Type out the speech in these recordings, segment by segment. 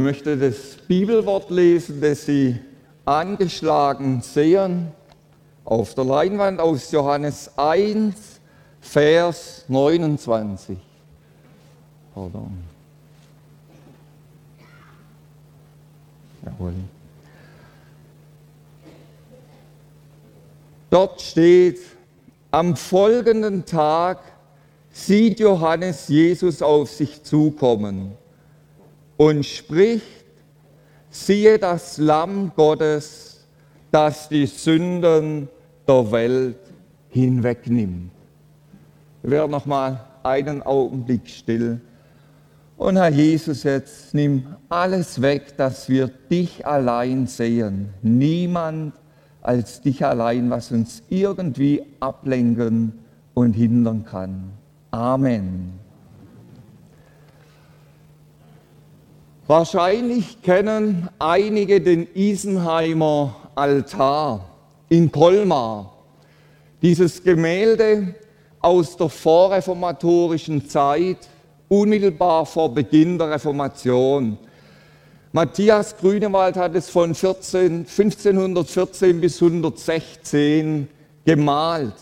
Möchte das Bibelwort lesen, das Sie angeschlagen sehen, auf der Leinwand aus Johannes 1, Vers 29. Pardon. Jawohl. Dort steht, am folgenden Tag sieht Johannes Jesus auf sich zukommen und spricht, siehe das Lamm Gottes, das die Sünden der Welt hinwegnimmt. Wir noch mal einen Augenblick still. Und Herr Jesus, jetzt nimm alles weg, dass wir dich allein sehen. Niemand als dich allein, was uns irgendwie ablenken und hindern kann. Amen. Wahrscheinlich kennen einige den Isenheimer Altar in Colmar. Dieses Gemälde aus der vorreformatorischen Zeit, unmittelbar vor Beginn der Reformation. Matthias Grünewald hat es von 14, 1514 bis 116 gemalt.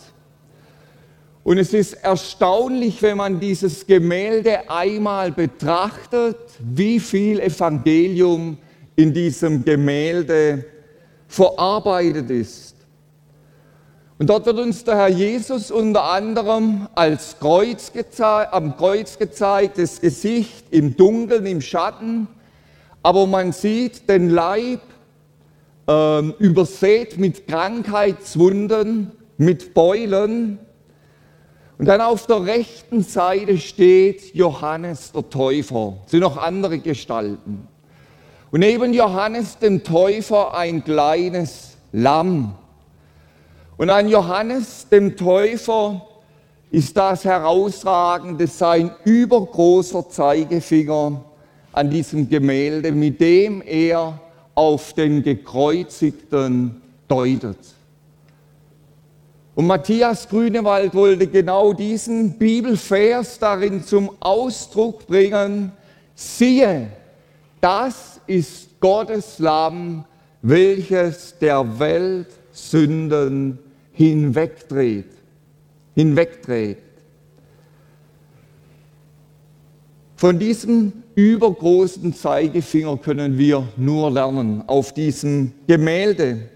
Und es ist erstaunlich, wenn man dieses Gemälde einmal betrachtet, wie viel Evangelium in diesem Gemälde verarbeitet ist. Und dort wird uns der Herr Jesus unter anderem als Kreuz am Kreuz gezeigt, das Gesicht im Dunkeln, im Schatten, aber man sieht den Leib äh, übersät mit Krankheitswunden, mit Beulen, und dann auf der rechten Seite steht Johannes der Täufer. Es sind noch andere Gestalten. Und neben Johannes dem Täufer ein kleines Lamm. Und an Johannes dem Täufer ist das herausragende sein übergroßer Zeigefinger an diesem Gemälde, mit dem er auf den Gekreuzigten deutet. Und Matthias Grünewald wollte genau diesen Bibelvers darin zum Ausdruck bringen. Siehe, das ist Gottes Lamm, welches der Welt Sünden hinwegdreht, hinwegdreht. Von diesem übergroßen Zeigefinger können wir nur lernen auf diesem Gemälde.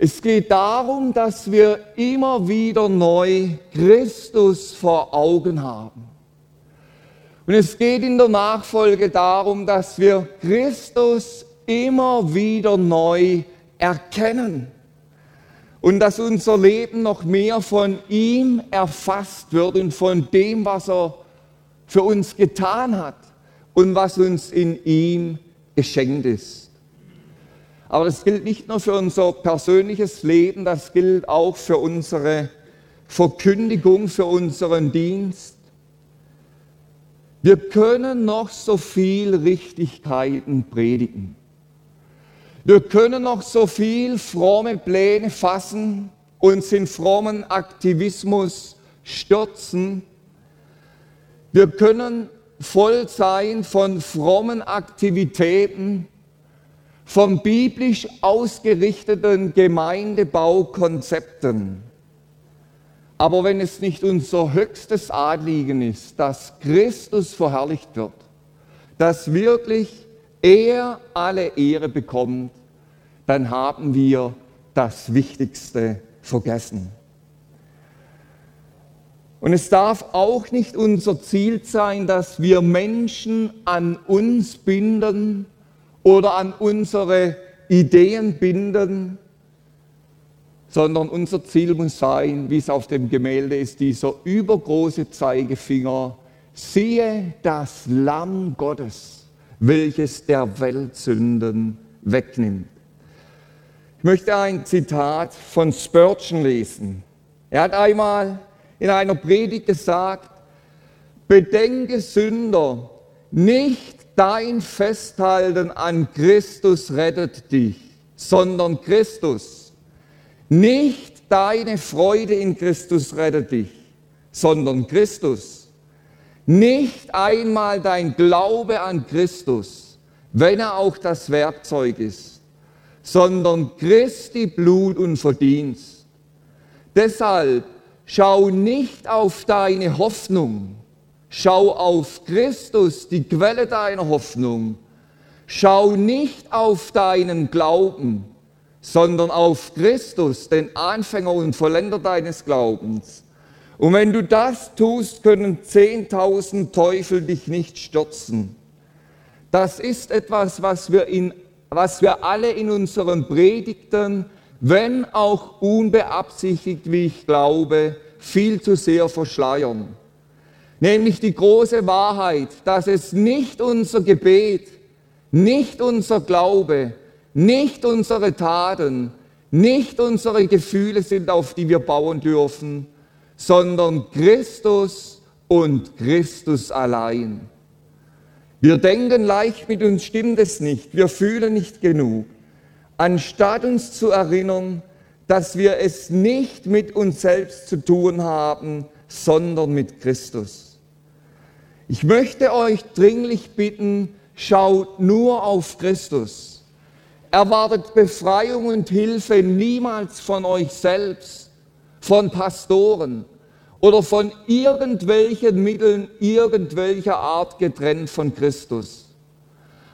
Es geht darum, dass wir immer wieder neu Christus vor Augen haben. Und es geht in der Nachfolge darum, dass wir Christus immer wieder neu erkennen und dass unser Leben noch mehr von ihm erfasst wird und von dem, was er für uns getan hat und was uns in ihm geschenkt ist. Aber das gilt nicht nur für unser persönliches Leben, das gilt auch für unsere Verkündigung, für unseren Dienst. Wir können noch so viel Richtigkeiten predigen. Wir können noch so viel fromme Pläne fassen, uns in frommen Aktivismus stürzen. Wir können voll sein von frommen Aktivitäten, von biblisch ausgerichteten Gemeindebaukonzepten. Aber wenn es nicht unser höchstes Anliegen ist, dass Christus verherrlicht wird, dass wirklich er alle Ehre bekommt, dann haben wir das Wichtigste vergessen. Und es darf auch nicht unser Ziel sein, dass wir Menschen an uns binden, oder an unsere Ideen binden, sondern unser Ziel muss sein, wie es auf dem Gemälde ist, dieser übergroße Zeigefinger, siehe das Lamm Gottes, welches der Weltsünden wegnimmt. Ich möchte ein Zitat von Spurgeon lesen. Er hat einmal in einer Predigt gesagt, bedenke Sünder, nicht dein Festhalten an Christus rettet dich, sondern Christus. Nicht deine Freude in Christus rettet dich, sondern Christus. Nicht einmal dein Glaube an Christus, wenn er auch das Werkzeug ist, sondern Christi Blut und Verdienst. Deshalb schau nicht auf deine Hoffnung, schau auf Christus, die Quelle deiner Hoffnung. Schau nicht auf deinen Glauben, sondern auf Christus, den Anfänger und Vollender deines Glaubens. Und wenn du das tust, können zehntausend Teufel dich nicht stürzen. Das ist etwas, was wir, in, was wir alle in unseren Predigten, wenn auch unbeabsichtigt, wie ich glaube, viel zu sehr verschleiern. Nämlich die große Wahrheit, dass es nicht unser Gebet, nicht unser Glaube, nicht unsere Taten, nicht unsere Gefühle sind, auf die wir bauen dürfen, sondern Christus und Christus allein. Wir denken leicht, mit uns stimmt es nicht, wir fühlen nicht genug. Anstatt uns zu erinnern, dass wir es nicht mit uns selbst zu tun haben, sondern mit Christus. Ich möchte euch dringlich bitten, schaut nur auf Christus. Erwartet Befreiung und Hilfe niemals von euch selbst, von Pastoren oder von irgendwelchen Mitteln irgendwelcher Art getrennt von Christus.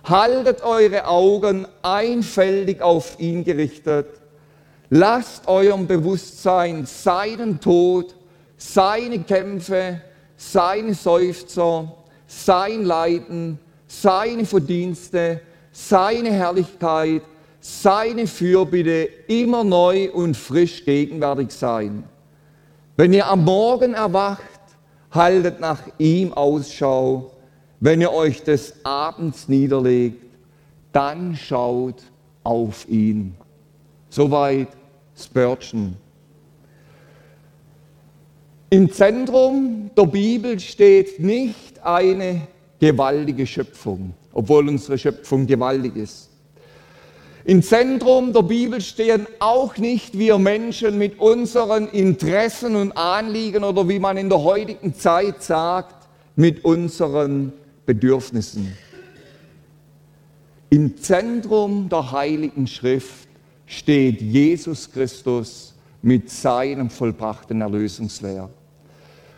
Haltet eure Augen einfältig auf ihn gerichtet. Lasst eurem Bewusstsein seinen Tod, seine Kämpfe, seine Seufzer, sein Leiden, seine Verdienste, seine Herrlichkeit, seine Fürbitte immer neu und frisch gegenwärtig sein. Wenn ihr am Morgen erwacht, haltet nach ihm Ausschau. Wenn ihr euch des Abends niederlegt, dann schaut auf ihn. Soweit Spurgeon. Im Zentrum der Bibel steht nicht eine gewaltige Schöpfung, obwohl unsere Schöpfung gewaltig ist. Im Zentrum der Bibel stehen auch nicht wir Menschen mit unseren Interessen und Anliegen oder wie man in der heutigen Zeit sagt, mit unseren Bedürfnissen. Im Zentrum der Heiligen Schrift steht Jesus Christus mit seinem vollbrachten Erlösungswerk.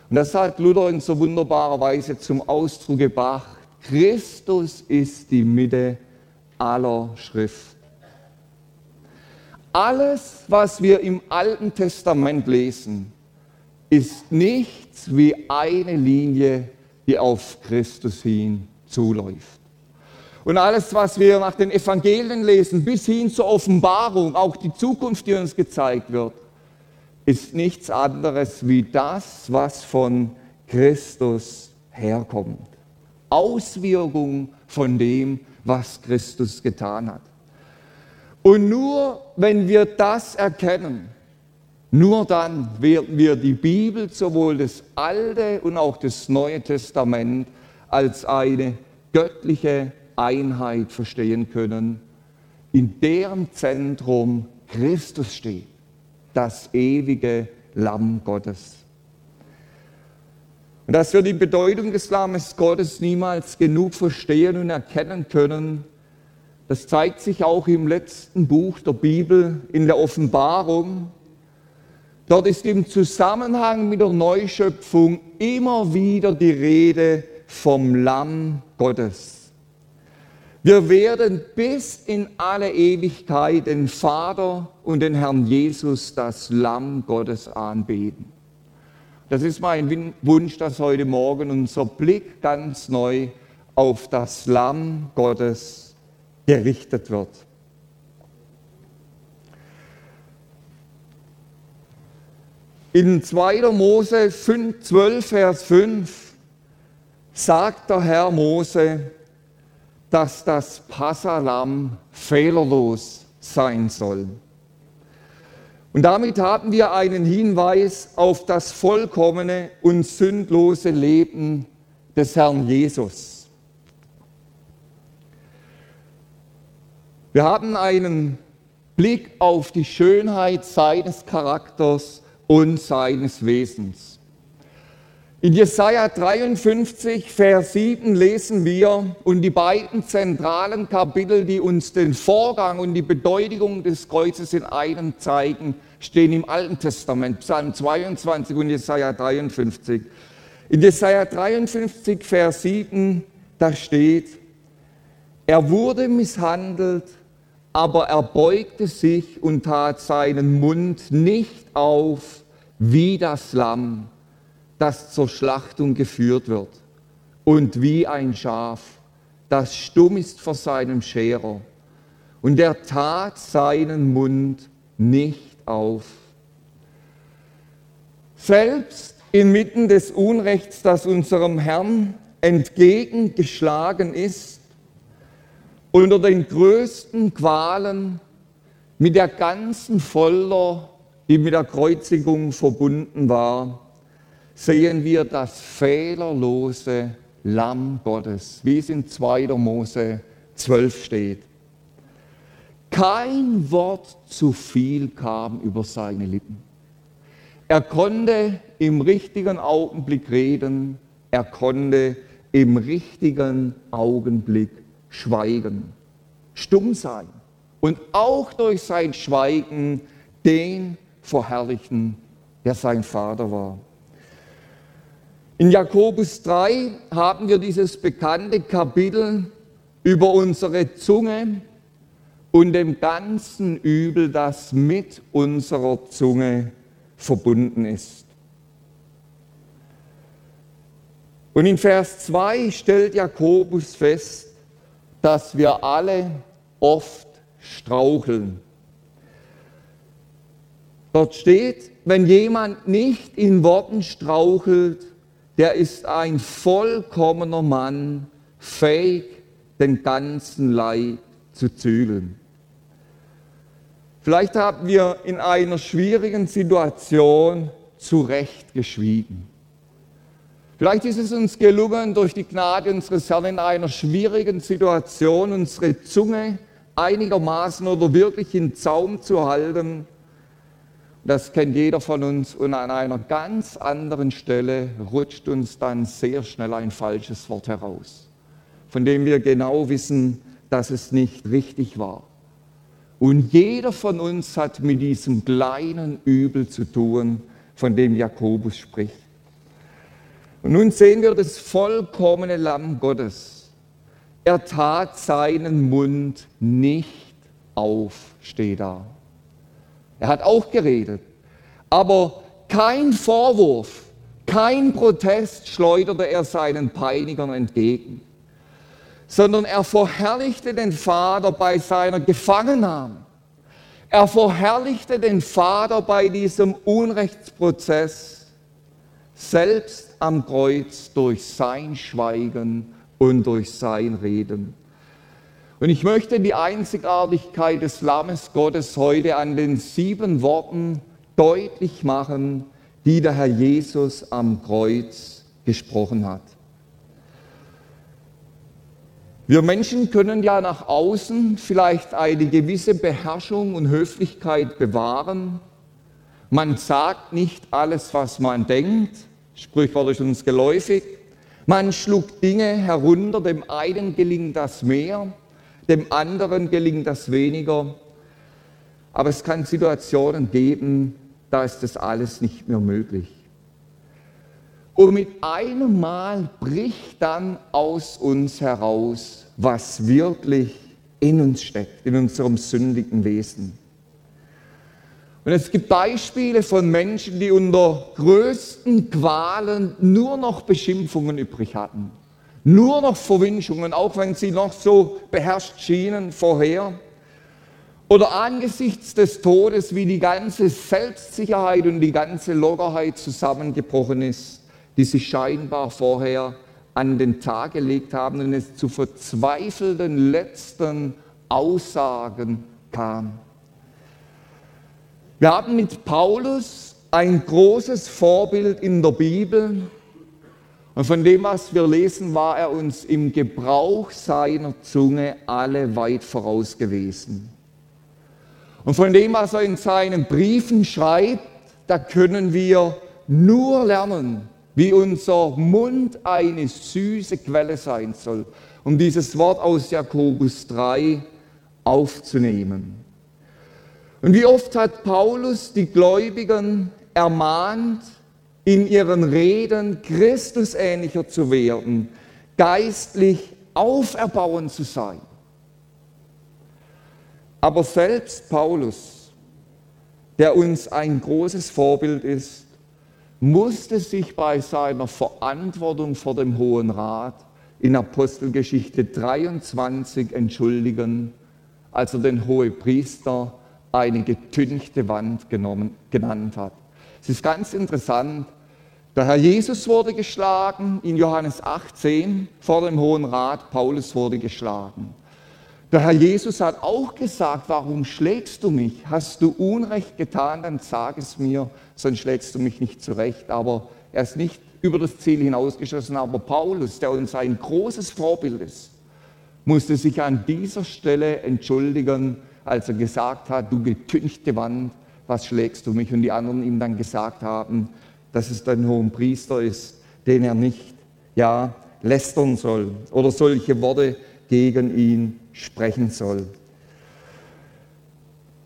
Und das hat Luther in so wunderbarer Weise zum Ausdruck gebracht. Christus ist die Mitte aller Schrift. Alles, was wir im Alten Testament lesen, ist nichts wie eine Linie, die auf Christus hin zuläuft. Und alles, was wir nach den Evangelien lesen, bis hin zur Offenbarung, auch die Zukunft, die uns gezeigt wird, ist nichts anderes wie das, was von Christus herkommt. Auswirkung von dem, was Christus getan hat. Und nur wenn wir das erkennen, nur dann werden wir die Bibel, sowohl das Alte und auch das Neue Testament, als eine göttliche Einheit verstehen können, in deren Zentrum Christus steht, das ewige Lamm Gottes. Und dass wir die Bedeutung des Lammes Gottes niemals genug verstehen und erkennen können, das zeigt sich auch im letzten Buch der Bibel, in der Offenbarung. Dort ist im Zusammenhang mit der Neuschöpfung immer wieder die Rede vom Lamm Gottes. Wir werden bis in alle Ewigkeit den Vater und den Herrn Jesus, das Lamm Gottes, anbeten. Das ist mein Wunsch, dass heute Morgen unser Blick ganz neu auf das Lamm Gottes gerichtet wird. In 2. Mose 5, 12, Vers 5 sagt der Herr Mose, dass das Passalam fehlerlos sein soll. Und damit haben wir einen Hinweis auf das vollkommene und sündlose Leben des Herrn Jesus. Wir haben einen Blick auf die Schönheit seines Charakters und seines Wesens. In Jesaja 53, Vers 7 lesen wir, und die beiden zentralen Kapitel, die uns den Vorgang und die Bedeutung des Kreuzes in einem zeigen, stehen im Alten Testament, Psalm 22 und Jesaja 53. In Jesaja 53, Vers 7, da steht, er wurde misshandelt, aber er beugte sich und tat seinen Mund nicht auf wie das Lamm das zur Schlachtung geführt wird und wie ein Schaf, das stumm ist vor seinem Scherer. Und er tat seinen Mund nicht auf. Selbst inmitten des Unrechts, das unserem Herrn entgegengeschlagen ist, unter den größten Qualen, mit der ganzen Folter, die mit der Kreuzigung verbunden war, sehen wir das fehlerlose Lamm Gottes, wie es in 2. Mose 12 steht. Kein Wort zu viel kam über seine Lippen. Er konnte im richtigen Augenblick reden, er konnte im richtigen Augenblick schweigen, stumm sein und auch durch sein Schweigen den verherrlichen, der sein Vater war. In Jakobus 3 haben wir dieses bekannte Kapitel über unsere Zunge und dem ganzen Übel, das mit unserer Zunge verbunden ist. Und in Vers 2 stellt Jakobus fest, dass wir alle oft straucheln. Dort steht, wenn jemand nicht in Worten strauchelt, der ist ein vollkommener Mann, fähig, den ganzen Leib zu zügeln. Vielleicht haben wir in einer schwierigen Situation zu Recht geschwiegen. Vielleicht ist es uns gelungen, durch die Gnade unseres Herrn in einer schwierigen Situation unsere Zunge einigermaßen oder wirklich in Zaum zu halten das kennt jeder von uns. Und an einer ganz anderen Stelle rutscht uns dann sehr schnell ein falsches Wort heraus, von dem wir genau wissen, dass es nicht richtig war. Und jeder von uns hat mit diesem kleinen Übel zu tun, von dem Jakobus spricht. Und nun sehen wir das vollkommene Lamm Gottes. Er tat seinen Mund nicht auf, steht da. Er hat auch geredet. Aber kein Vorwurf, kein Protest schleuderte er seinen Peinigern entgegen, sondern er verherrlichte den Vater bei seiner Gefangennahme. Er verherrlichte den Vater bei diesem Unrechtsprozess, selbst am Kreuz durch sein Schweigen und durch sein Reden. Und ich möchte die Einzigartigkeit des Lammes Gottes heute an den sieben Worten deutlich machen, die der Herr Jesus am Kreuz gesprochen hat. Wir Menschen können ja nach außen vielleicht eine gewisse Beherrschung und Höflichkeit bewahren. Man sagt nicht alles, was man denkt, sprichwörtlich uns geläufig. Man schluckt Dinge herunter, dem einen gelingt das mehr, dem anderen gelingt das weniger. Aber es kann Situationen geben, da ist das alles nicht mehr möglich. Und mit einem Mal bricht dann aus uns heraus, was wirklich in uns steckt, in unserem sündigen Wesen. Und es gibt Beispiele von Menschen, die unter größten Qualen nur noch Beschimpfungen übrig hatten nur noch Verwünschungen, auch wenn sie noch so beherrscht schienen vorher. Oder angesichts des Todes, wie die ganze Selbstsicherheit und die ganze Lockerheit zusammengebrochen ist, die sie scheinbar vorher an den Tag gelegt haben und es zu verzweifelten letzten Aussagen kam. Wir haben mit Paulus ein großes Vorbild in der Bibel und von dem, was wir lesen, war er uns im Gebrauch seiner Zunge alle weit voraus gewesen. Und von dem, was er in seinen Briefen schreibt, da können wir nur lernen, wie unser Mund eine süße Quelle sein soll, um dieses Wort aus Jakobus 3 aufzunehmen. Und wie oft hat Paulus die Gläubigen ermahnt, in ihren Reden Christus ähnlicher zu werden, geistlich auferbauend zu sein. Aber selbst Paulus, der uns ein großes Vorbild ist, musste sich bei seiner Verantwortung vor dem Hohen Rat in Apostelgeschichte 23 entschuldigen, als er den Hohepriester eine getünchte Wand genommen, genannt hat. Es ist ganz interessant, der Herr Jesus wurde geschlagen in Johannes 18 vor dem Hohen Rat, Paulus wurde geschlagen. Der Herr Jesus hat auch gesagt, warum schlägst du mich? Hast du Unrecht getan, dann sag es mir, sonst schlägst du mich nicht zurecht. Aber er ist nicht über das Ziel hinausgeschossen. Aber Paulus, der uns ein großes Vorbild ist, musste sich an dieser Stelle entschuldigen, als er gesagt hat, du getünchte Wand, was schlägst du mich? Und die anderen ihm dann gesagt haben, dass es dein hohen Priester ist, den er nicht, ja, lästern soll oder solche Worte gegen ihn sprechen soll.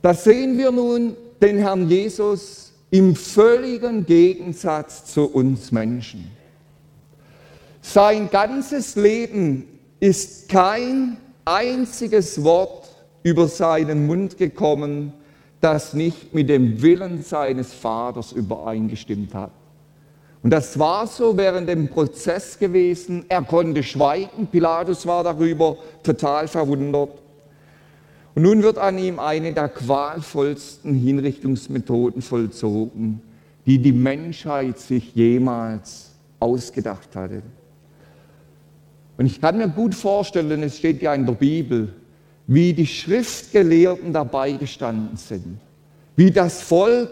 Da sehen wir nun den Herrn Jesus im völligen Gegensatz zu uns Menschen. Sein ganzes Leben ist kein einziges Wort über seinen Mund gekommen, das nicht mit dem Willen seines Vaters übereingestimmt hat. Und das war so während dem Prozess gewesen. Er konnte schweigen. Pilatus war darüber total verwundert. Und nun wird an ihm eine der qualvollsten Hinrichtungsmethoden vollzogen, die die Menschheit sich jemals ausgedacht hatte. Und ich kann mir gut vorstellen, es steht ja in der Bibel, wie die Schriftgelehrten dabei gestanden sind, wie das Volk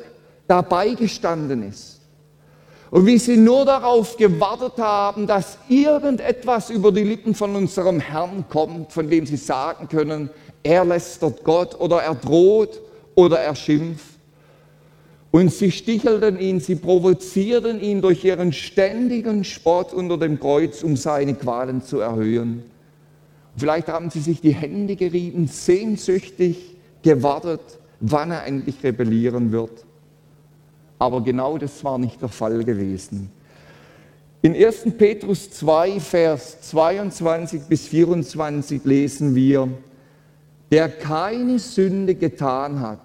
dabei gestanden ist. Und wie sie nur darauf gewartet haben, dass irgendetwas über die Lippen von unserem Herrn kommt, von dem sie sagen können, er lästert Gott oder er droht oder er schimpft. Und sie stichelten ihn, sie provozierten ihn durch ihren ständigen Spott unter dem Kreuz, um seine Qualen zu erhöhen. Vielleicht haben sie sich die Hände gerieben, sehnsüchtig gewartet, wann er endlich rebellieren wird. Aber genau das war nicht der Fall gewesen. In 1. Petrus 2, Vers 22 bis 24 lesen wir, der keine Sünde getan hat,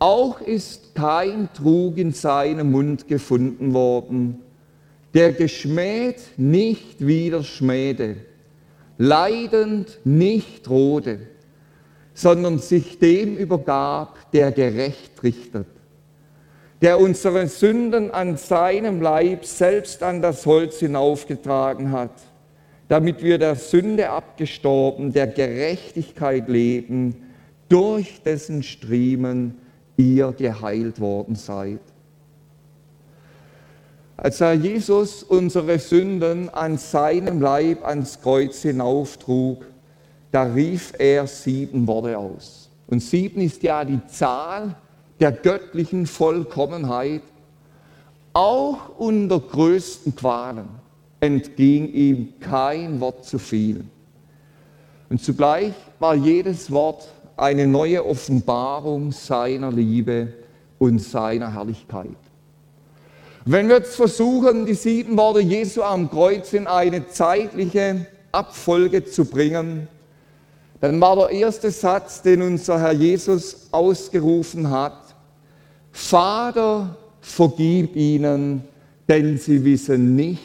auch ist kein Trug in seinem Mund gefunden worden, der geschmäht nicht wieder schmähte, leidend nicht drohte, sondern sich dem übergab, der gerecht richtet der unsere Sünden an seinem Leib selbst an das Holz hinaufgetragen hat, damit wir der Sünde abgestorben, der Gerechtigkeit leben, durch dessen Striemen ihr geheilt worden seid. Als Herr Jesus unsere Sünden an seinem Leib ans Kreuz hinauftrug, da rief er sieben Worte aus. Und sieben ist ja die Zahl der göttlichen Vollkommenheit, auch unter größten Qualen entging ihm kein Wort zu viel. Und zugleich war jedes Wort eine neue Offenbarung seiner Liebe und seiner Herrlichkeit. Wenn wir jetzt versuchen, die sieben Worte Jesu am Kreuz in eine zeitliche Abfolge zu bringen, dann war der erste Satz, den unser Herr Jesus ausgerufen hat, Vater, vergib ihnen, denn sie wissen nicht,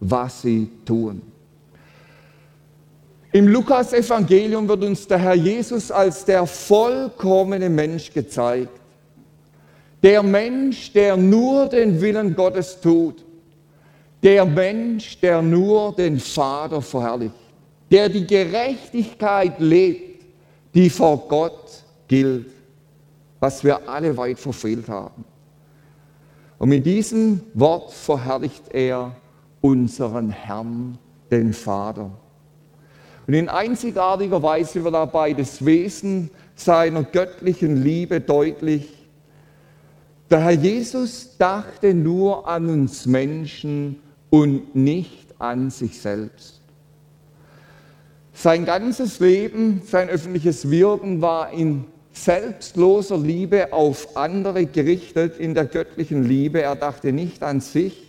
was sie tun. Im Lukas-Evangelium wird uns der Herr Jesus als der vollkommene Mensch gezeigt. Der Mensch, der nur den Willen Gottes tut. Der Mensch, der nur den Vater verherrlicht, der die Gerechtigkeit lebt, die vor Gott gilt, was wir alle weit verfehlt haben. Und mit diesem Wort verherrlicht er unseren Herrn, den Vater. Und in einzigartiger Weise wird dabei das Wesen seiner göttlichen Liebe deutlich. Der Herr Jesus dachte nur an uns Menschen und nicht an sich selbst. Sein ganzes Leben, sein öffentliches Wirken war in selbstloser Liebe auf andere gerichtet, in der göttlichen Liebe. Er dachte nicht an sich.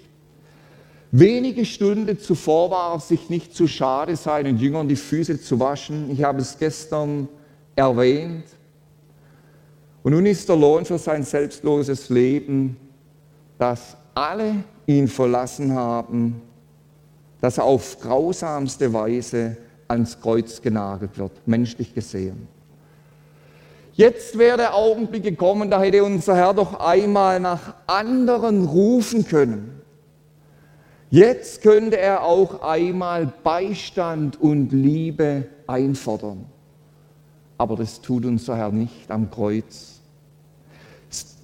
Wenige Stunden zuvor war er sich nicht zu schade, seinen Jüngern die Füße zu waschen. Ich habe es gestern erwähnt. Und nun ist der Lohn für sein selbstloses Leben, dass alle ihn verlassen haben, dass er auf grausamste Weise ans Kreuz genagelt wird, menschlich gesehen. Jetzt wäre der Augenblick gekommen, da hätte unser Herr doch einmal nach anderen rufen können. Jetzt könnte er auch einmal Beistand und Liebe einfordern. Aber das tut unser Herr nicht am Kreuz.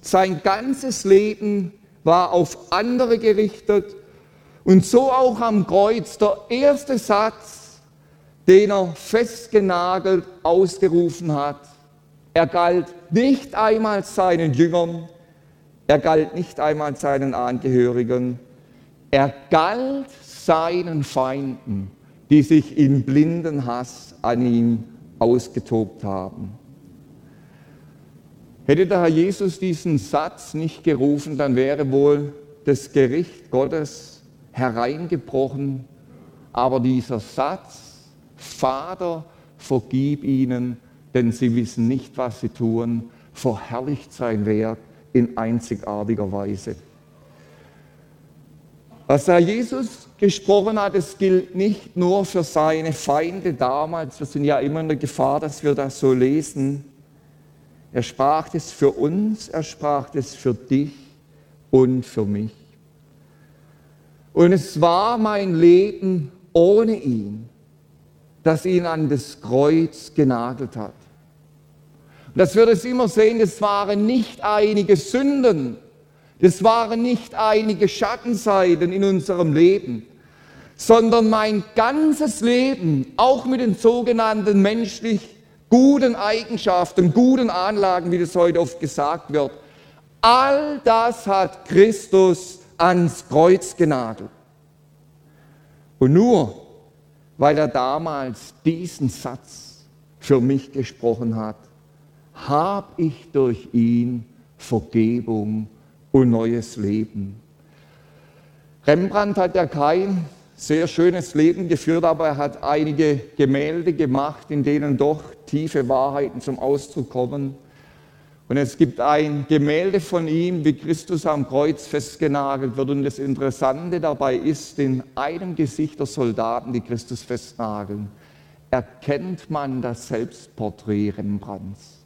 Sein ganzes Leben war auf andere gerichtet und so auch am Kreuz. Der erste Satz, den er festgenagelt ausgerufen hat, er galt nicht einmal seinen Jüngern, er galt nicht einmal seinen Angehörigen, er galt seinen Feinden, die sich in blinden Hass an ihm ausgetobt haben. Hätte der Herr Jesus diesen Satz nicht gerufen, dann wäre wohl das Gericht Gottes hereingebrochen. Aber dieser Satz, Vater, vergib ihnen, denn sie wissen nicht, was sie tun, verherrlicht sein Werk in einzigartiger Weise. Was Herr Jesus gesprochen hat, es gilt nicht nur für seine Feinde damals, wir sind ja immer in der Gefahr, dass wir das so lesen. Er sprach es für uns, er sprach es für dich und für mich. Und es war mein Leben ohne ihn, das ihn an das Kreuz genagelt hat. Und dass wir das immer sehen, das waren nicht einige Sünden, das waren nicht einige Schattenseiten in unserem Leben, sondern mein ganzes Leben, auch mit den sogenannten menschlich guten Eigenschaften, guten Anlagen, wie das heute oft gesagt wird, all das hat Christus ans Kreuz genagelt. Und nur weil er damals diesen Satz für mich gesprochen hat, habe ich durch ihn Vergebung und neues Leben. Rembrandt hat ja kein sehr schönes Leben geführt, aber er hat einige Gemälde gemacht, in denen doch tiefe Wahrheiten zum Ausdruck kommen. Und es gibt ein Gemälde von ihm, wie Christus am Kreuz festgenagelt wird. Und das Interessante dabei ist, in einem Gesicht der Soldaten, die Christus festnageln, erkennt man das Selbstporträt Rembrandts.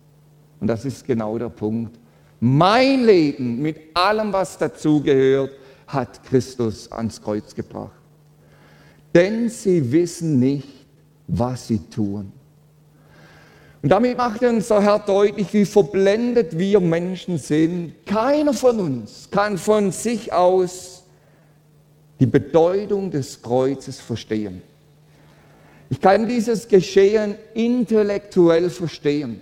Und das ist genau der Punkt. Mein Leben mit allem, was dazugehört, hat Christus ans Kreuz gebracht. Denn sie wissen nicht, was sie tun. Und damit macht unser Herr deutlich, wie verblendet wir Menschen sind. Keiner von uns kann von sich aus die Bedeutung des Kreuzes verstehen. Ich kann dieses Geschehen intellektuell verstehen.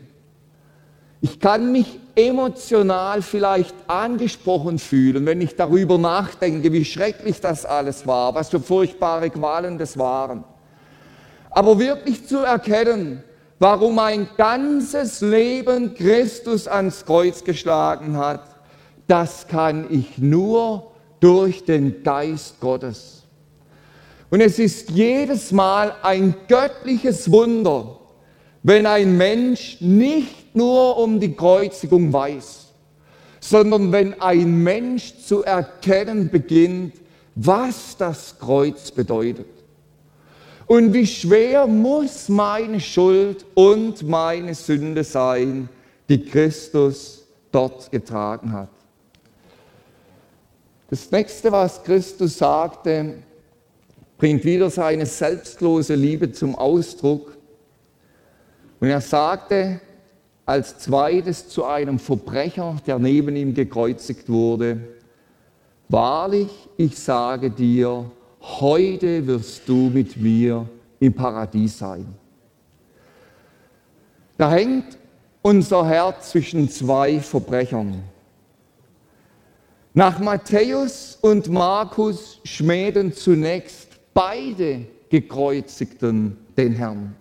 Ich kann mich emotional vielleicht angesprochen fühlen, wenn ich darüber nachdenke, wie schrecklich das alles war, was für furchtbare Qualen das waren. Aber wirklich zu erkennen, warum mein ganzes Leben Christus ans Kreuz geschlagen hat, das kann ich nur durch den Geist Gottes. Und es ist jedes Mal ein göttliches Wunder, wenn ein Mensch nicht nur um die Kreuzigung weiß, sondern wenn ein Mensch zu erkennen beginnt, was das Kreuz bedeutet. Und wie schwer muss meine Schuld und meine Sünde sein, die Christus dort getragen hat. Das nächste, was Christus sagte, bringt wieder seine selbstlose Liebe zum Ausdruck. Und er sagte als zweites zu einem Verbrecher, der neben ihm gekreuzigt wurde, Wahrlich, ich sage dir, heute wirst du mit mir im Paradies sein. Da hängt unser Herz zwischen zwei Verbrechern. Nach Matthäus und Markus schmäden zunächst beide Gekreuzigten den Herrn.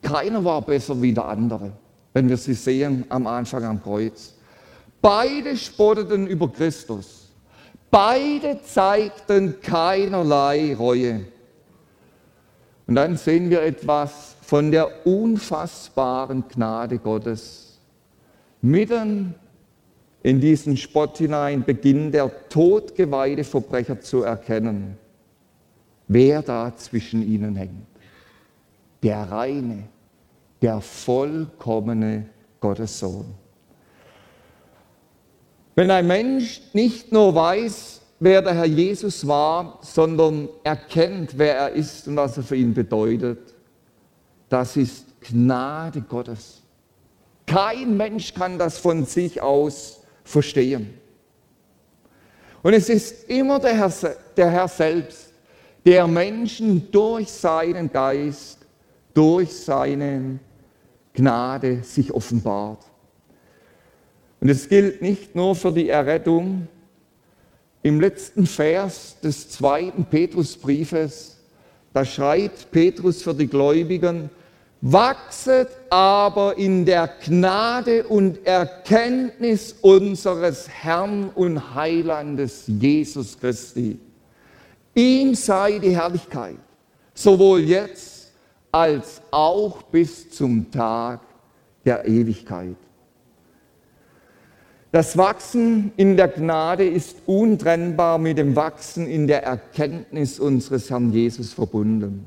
Keiner war besser wie der andere, wenn wir sie sehen am Anfang am Kreuz. Beide spotteten über Christus. Beide zeigten keinerlei Reue. Und dann sehen wir etwas von der unfassbaren Gnade Gottes. Mitten in diesen Spott hinein beginnt der todgeweihte Verbrecher zu erkennen, wer da zwischen ihnen hängt. Der reine, der vollkommene Gottessohn. Wenn ein Mensch nicht nur weiß, wer der Herr Jesus war, sondern erkennt, wer er ist und was er für ihn bedeutet, das ist Gnade Gottes. Kein Mensch kann das von sich aus verstehen. Und es ist immer der Herr, der Herr selbst, der Menschen durch seinen Geist, durch seine Gnade sich offenbart. Und es gilt nicht nur für die Errettung. Im letzten Vers des zweiten Petrusbriefes, da schreibt Petrus für die Gläubigen, wachset aber in der Gnade und Erkenntnis unseres Herrn und Heilandes Jesus Christi. Ihm sei die Herrlichkeit, sowohl jetzt als auch bis zum Tag der Ewigkeit. Das Wachsen in der Gnade ist untrennbar mit dem Wachsen in der Erkenntnis unseres Herrn Jesus verbunden.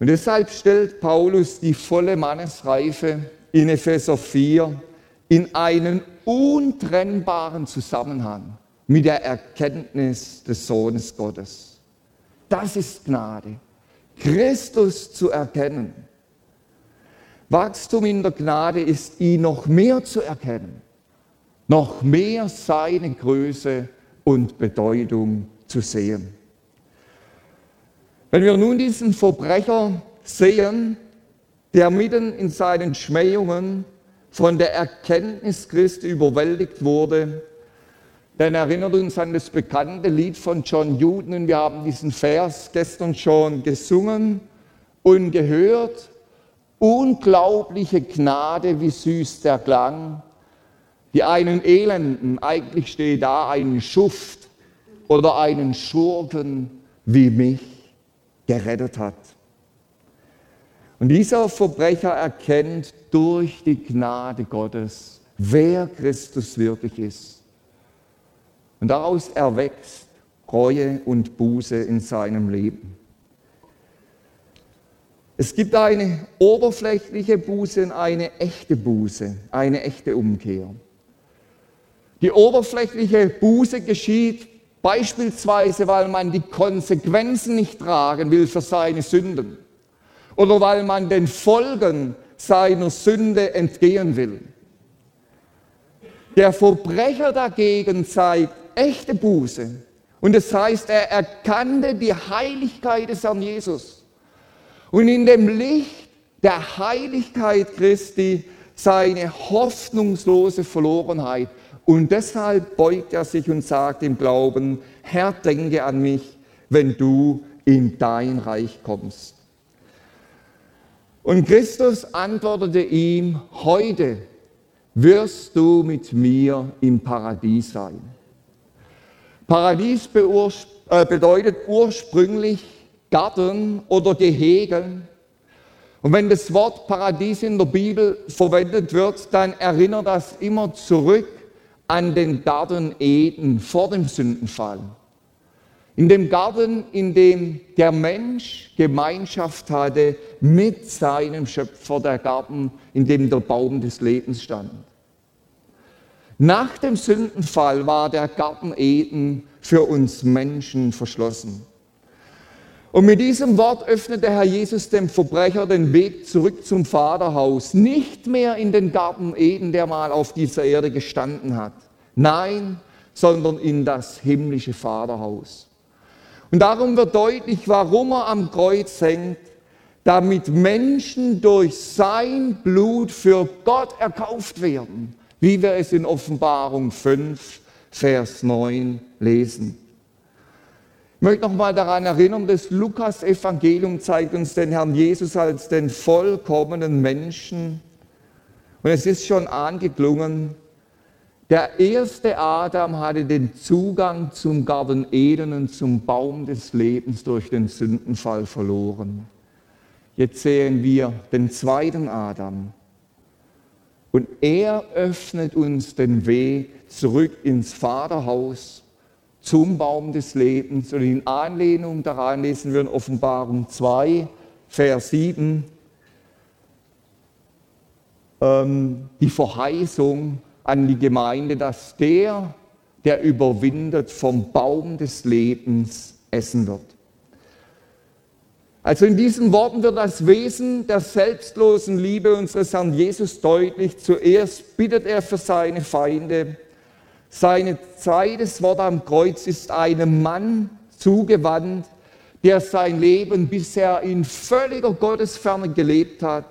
Und deshalb stellt Paulus die volle Mannesreife in Epheser 4 in einen untrennbaren Zusammenhang mit der Erkenntnis des Sohnes Gottes. Das ist Gnade. Christus zu erkennen. Wachstum in der Gnade ist, ihn noch mehr zu erkennen, noch mehr seine Größe und Bedeutung zu sehen. Wenn wir nun diesen Verbrecher sehen, der mitten in seinen Schmähungen von der Erkenntnis Christi überwältigt wurde, dann erinnert uns an das bekannte Lied von John Newton. Wir haben diesen Vers gestern schon gesungen und gehört. Unglaubliche Gnade, wie süß der Klang, die einen Elenden, eigentlich steht da einen Schuft oder einen Schurken wie mich gerettet hat. Und dieser Verbrecher erkennt durch die Gnade Gottes, wer Christus wirklich ist. Und daraus erwächst Reue und Buße in seinem Leben. Es gibt eine oberflächliche Buße und eine echte Buße, eine echte Umkehr. Die oberflächliche Buße geschieht Beispielsweise, weil man die Konsequenzen nicht tragen will für seine Sünden oder weil man den Folgen seiner Sünde entgehen will. Der Verbrecher dagegen zeigt echte Buße. Und das heißt, er erkannte die Heiligkeit des Herrn Jesus. Und in dem Licht der Heiligkeit Christi seine hoffnungslose Verlorenheit und deshalb beugt er sich und sagt im Glauben, Herr, denke an mich, wenn du in dein Reich kommst. Und Christus antwortete ihm, heute wirst du mit mir im Paradies sein. Paradies äh, bedeutet ursprünglich Garten oder Gehege. Und wenn das Wort Paradies in der Bibel verwendet wird, dann erinnert das immer zurück an den Garten Eden vor dem Sündenfall. In dem Garten, in dem der Mensch Gemeinschaft hatte mit seinem Schöpfer, der Garten, in dem der Baum des Lebens stand. Nach dem Sündenfall war der Garten Eden für uns Menschen verschlossen. Und mit diesem Wort öffnet der Herr Jesus dem Verbrecher den Weg zurück zum Vaterhaus. Nicht mehr in den Garten Eden, der mal auf dieser Erde gestanden hat. Nein, sondern in das himmlische Vaterhaus. Und darum wird deutlich, warum er am Kreuz hängt, damit Menschen durch sein Blut für Gott erkauft werden, wie wir es in Offenbarung 5, Vers 9 lesen. Ich möchte noch mal daran erinnern, das Lukas-Evangelium zeigt uns den Herrn Jesus als den vollkommenen Menschen. Und es ist schon angeklungen, der erste Adam hatte den Zugang zum Garten Eden und zum Baum des Lebens durch den Sündenfall verloren. Jetzt sehen wir den zweiten Adam. Und er öffnet uns den Weg zurück ins Vaterhaus zum Baum des Lebens. Und in Anlehnung daran lesen wir in Offenbarung 2, Vers 7, ähm, die Verheißung an die Gemeinde, dass der, der überwindet, vom Baum des Lebens essen wird. Also in diesen Worten wird das Wesen der selbstlosen Liebe unseres Herrn Jesus deutlich. Zuerst bittet er für seine Feinde, seine zweites Wort am Kreuz ist einem Mann zugewandt, der sein Leben bisher in völliger Gottesferne gelebt hat,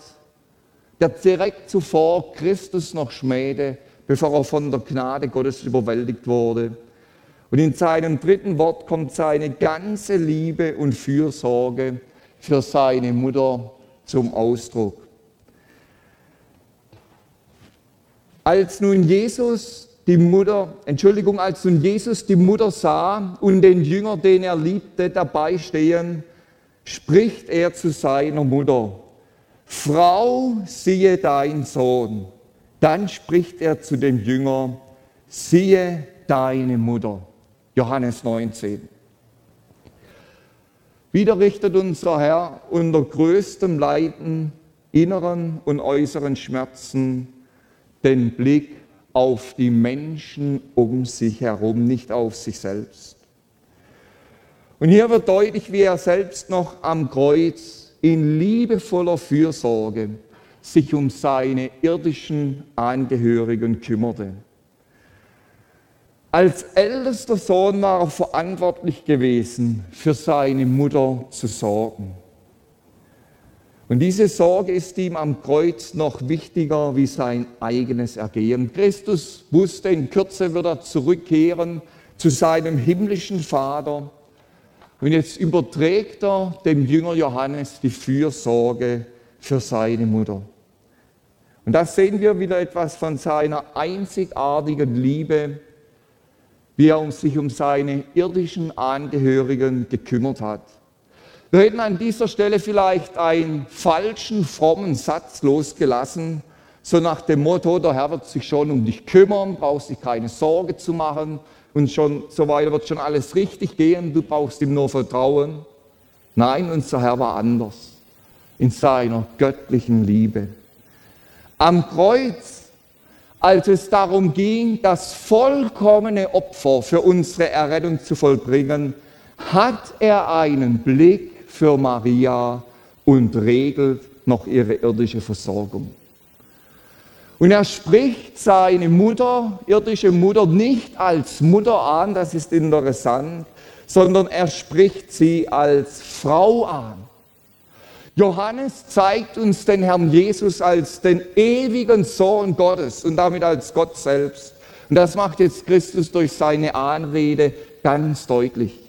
der direkt zuvor Christus noch schmähte, bevor er von der Gnade Gottes überwältigt wurde. Und in seinem dritten Wort kommt seine ganze Liebe und Fürsorge für seine Mutter zum Ausdruck. Als nun Jesus die Mutter, Entschuldigung, als nun Jesus die Mutter sah und den Jünger, den er liebte, dabei stehen, spricht er zu seiner Mutter, Frau, siehe dein Sohn. Dann spricht er zu dem Jünger, siehe deine Mutter. Johannes 19. Wieder richtet unser Herr unter größtem Leiden, inneren und äußeren Schmerzen den Blick auf die Menschen um sich herum, nicht auf sich selbst. Und hier wird deutlich, wie er selbst noch am Kreuz in liebevoller Fürsorge sich um seine irdischen Angehörigen kümmerte. Als ältester Sohn war er verantwortlich gewesen, für seine Mutter zu sorgen. Und diese Sorge ist ihm am Kreuz noch wichtiger wie sein eigenes Ergehen. Christus wusste, in Kürze wird er zurückkehren zu seinem himmlischen Vater. Und jetzt überträgt er dem Jünger Johannes die Fürsorge für seine Mutter. Und da sehen wir wieder etwas von seiner einzigartigen Liebe, wie er sich um seine irdischen Angehörigen gekümmert hat. Wir hätten an dieser Stelle vielleicht einen falschen, frommen Satz losgelassen, so nach dem Motto, der Herr wird sich schon um dich kümmern, brauchst dich keine Sorge zu machen und schon so weiter wird schon alles richtig gehen, du brauchst ihm nur vertrauen. Nein, unser Herr war anders in seiner göttlichen Liebe. Am Kreuz, als es darum ging, das vollkommene Opfer für unsere Errettung zu vollbringen, hat er einen Blick für Maria und regelt noch ihre irdische Versorgung. Und er spricht seine Mutter, irdische Mutter, nicht als Mutter an, das ist interessant, sondern er spricht sie als Frau an. Johannes zeigt uns den Herrn Jesus als den ewigen Sohn Gottes und damit als Gott selbst. Und das macht jetzt Christus durch seine Anrede ganz deutlich.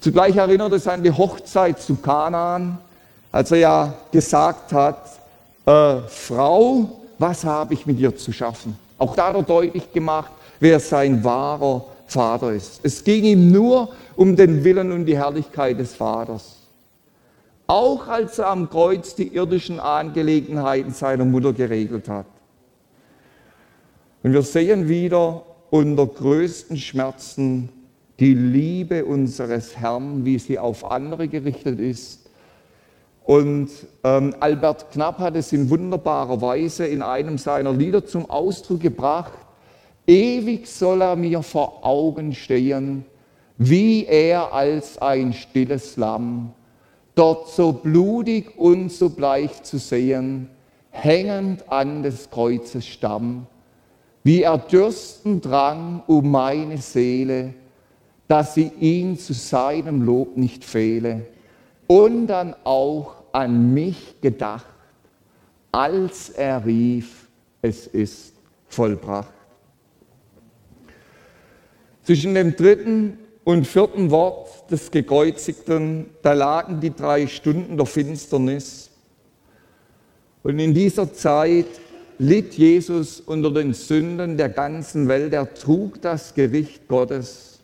Zugleich erinnert es an die Hochzeit zu Kanaan, als er ja gesagt hat, äh, Frau, was habe ich mit dir zu schaffen? Auch da hat er deutlich gemacht, wer sein wahrer Vater ist. Es ging ihm nur um den Willen und die Herrlichkeit des Vaters. Auch als er am Kreuz die irdischen Angelegenheiten seiner Mutter geregelt hat. Und wir sehen wieder unter größten Schmerzen die Liebe unseres Herrn, wie sie auf andere gerichtet ist. Und ähm, Albert Knapp hat es in wunderbarer Weise in einem seiner Lieder zum Ausdruck gebracht. ewig soll er mir vor Augen stehen, wie er als ein stilles Lamm, dort so blutig und so bleich zu sehen, hängend an des Kreuzes Stamm, wie er dürsten drang um meine Seele, dass sie ihn zu seinem Lob nicht fehle, und dann auch an mich gedacht, als er rief, es ist vollbracht. Zwischen dem dritten und vierten Wort des Gekreuzigten, da lagen die drei Stunden der Finsternis. Und in dieser Zeit litt Jesus unter den Sünden der ganzen Welt. Er trug das Gericht Gottes.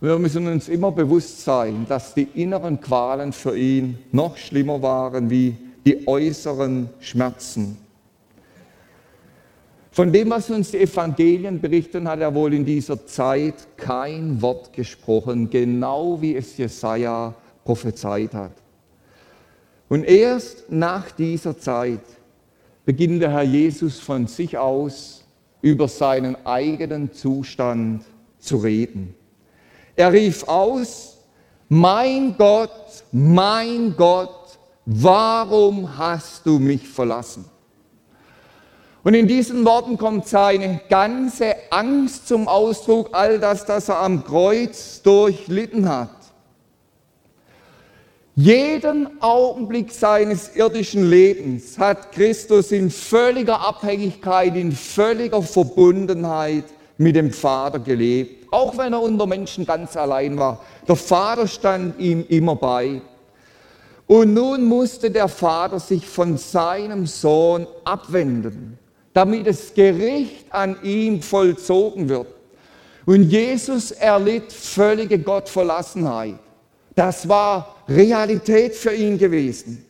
Wir müssen uns immer bewusst sein, dass die inneren Qualen für ihn noch schlimmer waren wie die äußeren Schmerzen. Von dem, was uns die Evangelien berichten, hat er wohl in dieser Zeit kein Wort gesprochen, genau wie es Jesaja prophezeit hat. Und erst nach dieser Zeit beginnt der Herr Jesus von sich aus über seinen eigenen Zustand zu reden. Er rief aus, mein Gott, mein Gott, warum hast du mich verlassen? Und in diesen Worten kommt seine ganze Angst zum Ausdruck, all das, das er am Kreuz durchlitten hat. Jeden Augenblick seines irdischen Lebens hat Christus in völliger Abhängigkeit, in völliger Verbundenheit mit dem Vater gelebt, auch wenn er unter Menschen ganz allein war. Der Vater stand ihm immer bei. Und nun musste der Vater sich von seinem Sohn abwenden, damit das Gericht an ihm vollzogen wird. Und Jesus erlitt völlige Gottverlassenheit. Das war Realität für ihn gewesen.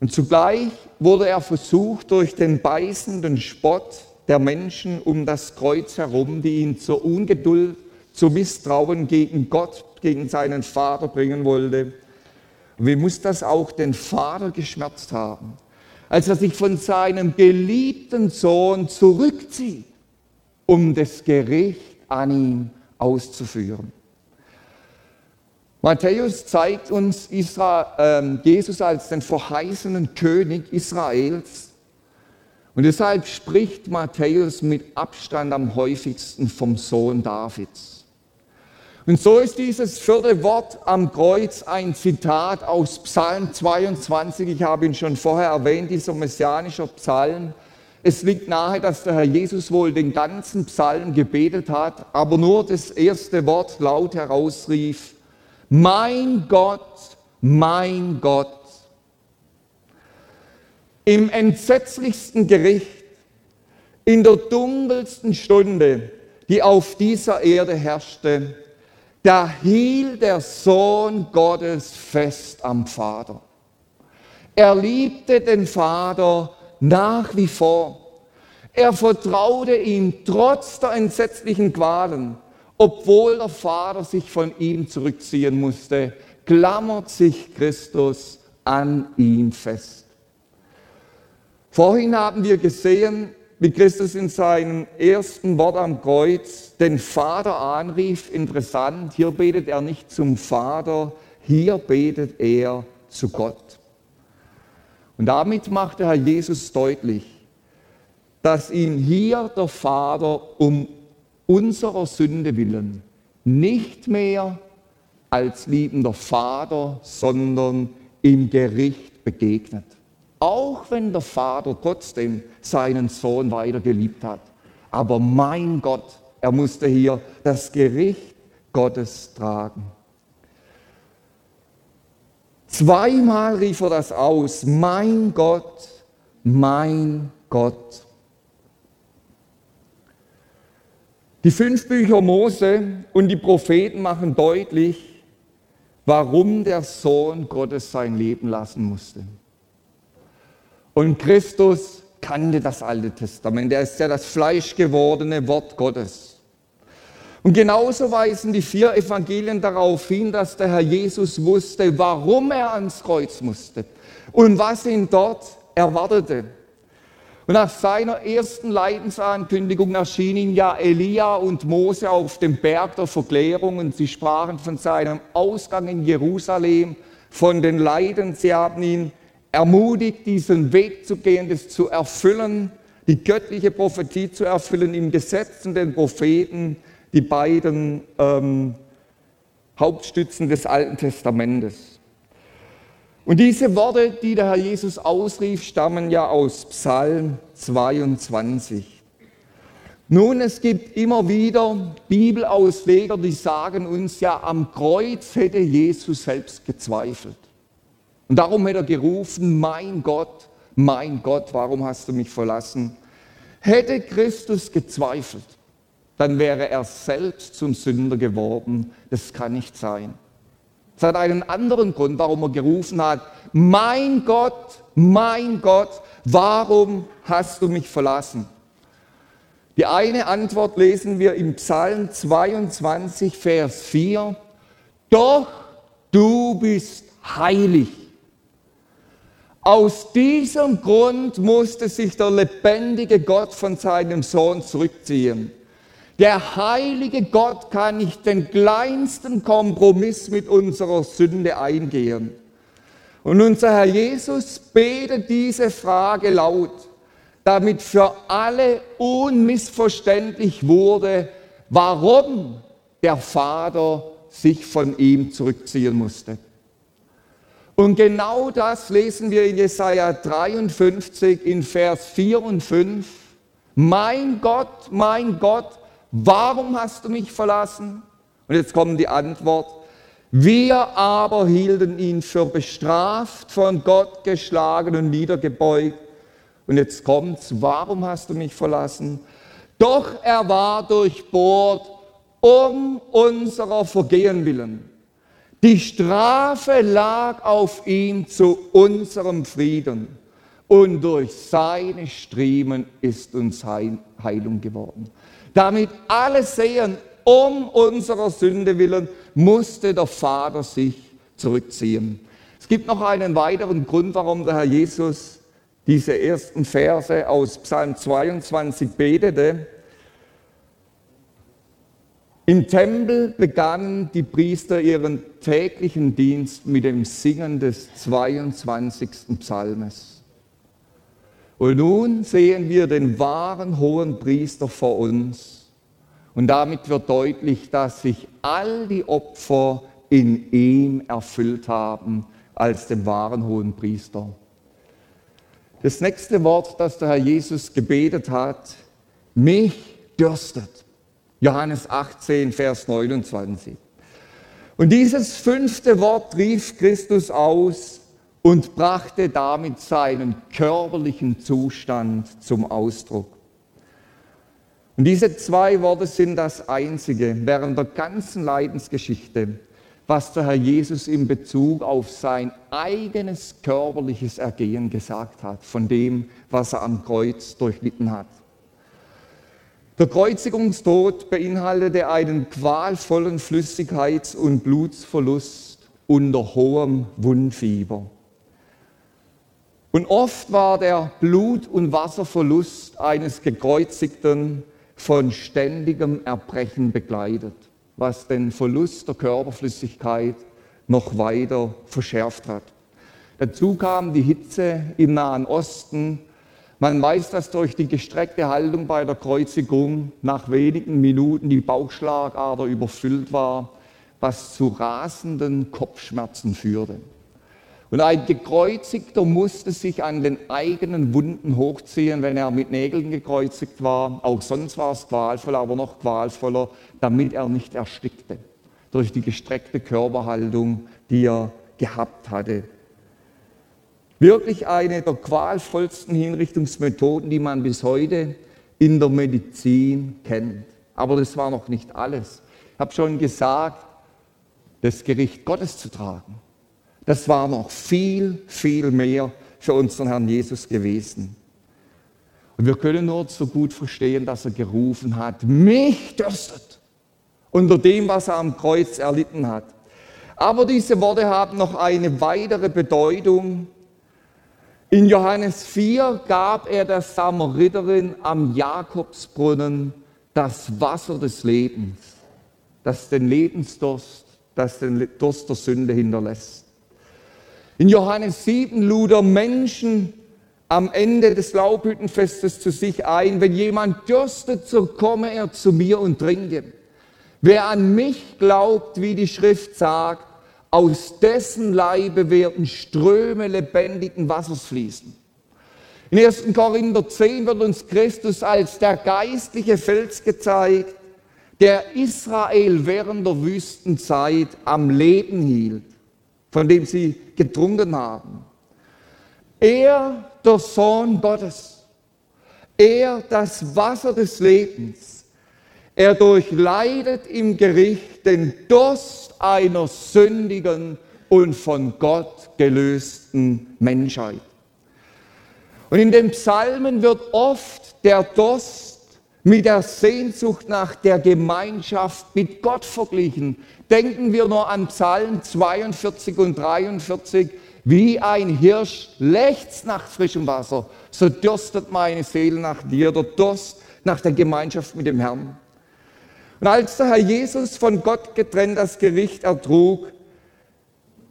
Und zugleich wurde er versucht durch den beißenden Spott der Menschen um das Kreuz herum, die ihn zur Ungeduld, zu Misstrauen gegen Gott, gegen seinen Vater bringen wollte. Wie muss das auch den Vater geschmerzt haben, als er sich von seinem geliebten Sohn zurückzieht, um das Gericht an ihm auszuführen. Matthäus zeigt uns Israel, äh, Jesus als den verheißenen König Israels. Und deshalb spricht Matthäus mit Abstand am häufigsten vom Sohn Davids. Und so ist dieses vierte Wort am Kreuz ein Zitat aus Psalm 22. Ich habe ihn schon vorher erwähnt, dieser messianische Psalm. Es liegt nahe, dass der Herr Jesus wohl den ganzen Psalm gebetet hat, aber nur das erste Wort laut herausrief, mein Gott, mein Gott. Im entsetzlichsten Gericht, in der dunkelsten Stunde, die auf dieser Erde herrschte, da hielt der Sohn Gottes fest am Vater. Er liebte den Vater nach wie vor. Er vertraute ihm trotz der entsetzlichen Qualen, obwohl der Vater sich von ihm zurückziehen musste, klammert sich Christus an ihm fest. Vorhin haben wir gesehen, wie Christus in seinem ersten Wort am Kreuz den Vater anrief. Interessant, hier betet er nicht zum Vater, hier betet er zu Gott. Und damit macht der Herr Jesus deutlich, dass ihn hier der Vater um unserer Sünde willen nicht mehr als liebender Vater, sondern im Gericht begegnet auch wenn der Vater trotzdem seinen Sohn weiter geliebt hat. Aber mein Gott, er musste hier das Gericht Gottes tragen. Zweimal rief er das aus, mein Gott, mein Gott. Die fünf Bücher Mose und die Propheten machen deutlich, warum der Sohn Gottes sein Leben lassen musste. Und Christus kannte das Alte Testament. Er ist ja das fleischgewordene Wort Gottes. Und genauso weisen die vier Evangelien darauf hin, dass der Herr Jesus wusste, warum er ans Kreuz musste und was ihn dort erwartete. Und nach seiner ersten Leidensankündigung erschien ihm ja Elia und Mose auf dem Berg der Verklärung und sie sprachen von seinem Ausgang in Jerusalem, von den Leiden. Sie haben ihn ermutigt, diesen Weg zu gehen, das zu erfüllen, die göttliche Prophetie zu erfüllen im Gesetz und den Propheten, die beiden ähm, Hauptstützen des Alten Testamentes. Und diese Worte, die der Herr Jesus ausrief, stammen ja aus Psalm 22. Nun, es gibt immer wieder Bibelausleger, die sagen uns ja, am Kreuz hätte Jesus selbst gezweifelt. Und darum hätte er gerufen, mein Gott, mein Gott, warum hast du mich verlassen? Hätte Christus gezweifelt, dann wäre er selbst zum Sünder geworden. Das kann nicht sein. Es hat einen anderen Grund, warum er gerufen hat, mein Gott, mein Gott, warum hast du mich verlassen? Die eine Antwort lesen wir im Psalm 22, Vers 4. Doch du bist heilig. Aus diesem Grund musste sich der lebendige Gott von seinem Sohn zurückziehen. Der heilige Gott kann nicht den kleinsten Kompromiss mit unserer Sünde eingehen. Und unser Herr Jesus betet diese Frage laut, damit für alle unmissverständlich wurde, warum der Vater sich von ihm zurückziehen musste. Und genau das lesen wir in Jesaja 53 in Vers 4 und 5. Mein Gott, mein Gott, warum hast du mich verlassen? Und jetzt kommt die Antwort, wir aber hielten ihn für bestraft, von Gott geschlagen und niedergebeugt. Und jetzt kommt's, warum hast du mich verlassen? Doch er war durchbohrt um unserer Vergehen willen. Die Strafe lag auf ihm zu unserem Frieden. Und durch seine Striemen ist uns Heilung geworden damit alle sehen, um unserer Sünde willen musste der Vater sich zurückziehen. Es gibt noch einen weiteren Grund, warum der Herr Jesus diese ersten Verse aus Psalm 22 betete. Im Tempel begannen die Priester ihren täglichen Dienst mit dem Singen des 22. Psalmes. Und nun sehen wir den wahren hohen Priester vor uns. Und damit wird deutlich, dass sich all die Opfer in ihm erfüllt haben als dem wahren hohen Priester. Das nächste Wort, das der Herr Jesus gebetet hat, mich dürstet. Johannes 18, Vers 29. Und dieses fünfte Wort rief Christus aus, und brachte damit seinen körperlichen Zustand zum Ausdruck. Und diese zwei Worte sind das Einzige während der ganzen Leidensgeschichte, was der Herr Jesus in Bezug auf sein eigenes körperliches Ergehen gesagt hat, von dem, was er am Kreuz durchlitten hat. Der Kreuzigungstod beinhaltete einen qualvollen Flüssigkeits- und Blutsverlust unter hohem Wundfieber. Und oft war der Blut- und Wasserverlust eines Gekreuzigten von ständigem Erbrechen begleitet, was den Verlust der Körperflüssigkeit noch weiter verschärft hat. Dazu kam die Hitze im Nahen Osten. Man weiß, dass durch die gestreckte Haltung bei der Kreuzigung nach wenigen Minuten die Bauchschlagader überfüllt war, was zu rasenden Kopfschmerzen führte. Und ein Gekreuzigter musste sich an den eigenen Wunden hochziehen, wenn er mit Nägeln gekreuzigt war. Auch sonst war es qualvoll, aber noch qualvoller, damit er nicht erstickte. Durch die gestreckte Körperhaltung, die er gehabt hatte. Wirklich eine der qualvollsten Hinrichtungsmethoden, die man bis heute in der Medizin kennt. Aber das war noch nicht alles. Ich habe schon gesagt, das Gericht Gottes zu tragen das war noch viel, viel mehr für unseren Herrn Jesus gewesen. Und wir können nur so gut verstehen, dass er gerufen hat, mich dürstet, unter dem, was er am Kreuz erlitten hat. Aber diese Worte haben noch eine weitere Bedeutung. In Johannes 4 gab er der Samariterin am Jakobsbrunnen das Wasser des Lebens, das den Lebensdurst, das den Durst der Sünde hinterlässt. In Johannes 7 lud er Menschen am Ende des Laubhüttenfestes zu sich ein, wenn jemand dürstet, so komme er zu mir und trinke. Wer an mich glaubt, wie die Schrift sagt, aus dessen Leibe werden Ströme lebendigen Wassers fließen. In 1. Korinther 10 wird uns Christus als der geistliche Fels gezeigt, der Israel während der Wüstenzeit am Leben hielt, von dem sie getrunken haben. Er, der Sohn Gottes, er, das Wasser des Lebens, er durchleidet im Gericht den Durst einer sündigen und von Gott gelösten Menschheit. Und in den Psalmen wird oft der Durst mit der Sehnsucht nach der Gemeinschaft mit Gott verglichen. Denken wir nur an Psalm 42 und 43. Wie ein Hirsch lechzt nach frischem Wasser, so dürstet meine Seele nach dir, der Durst nach der Gemeinschaft mit dem Herrn. Und als der Herr Jesus von Gott getrennt das Gericht ertrug,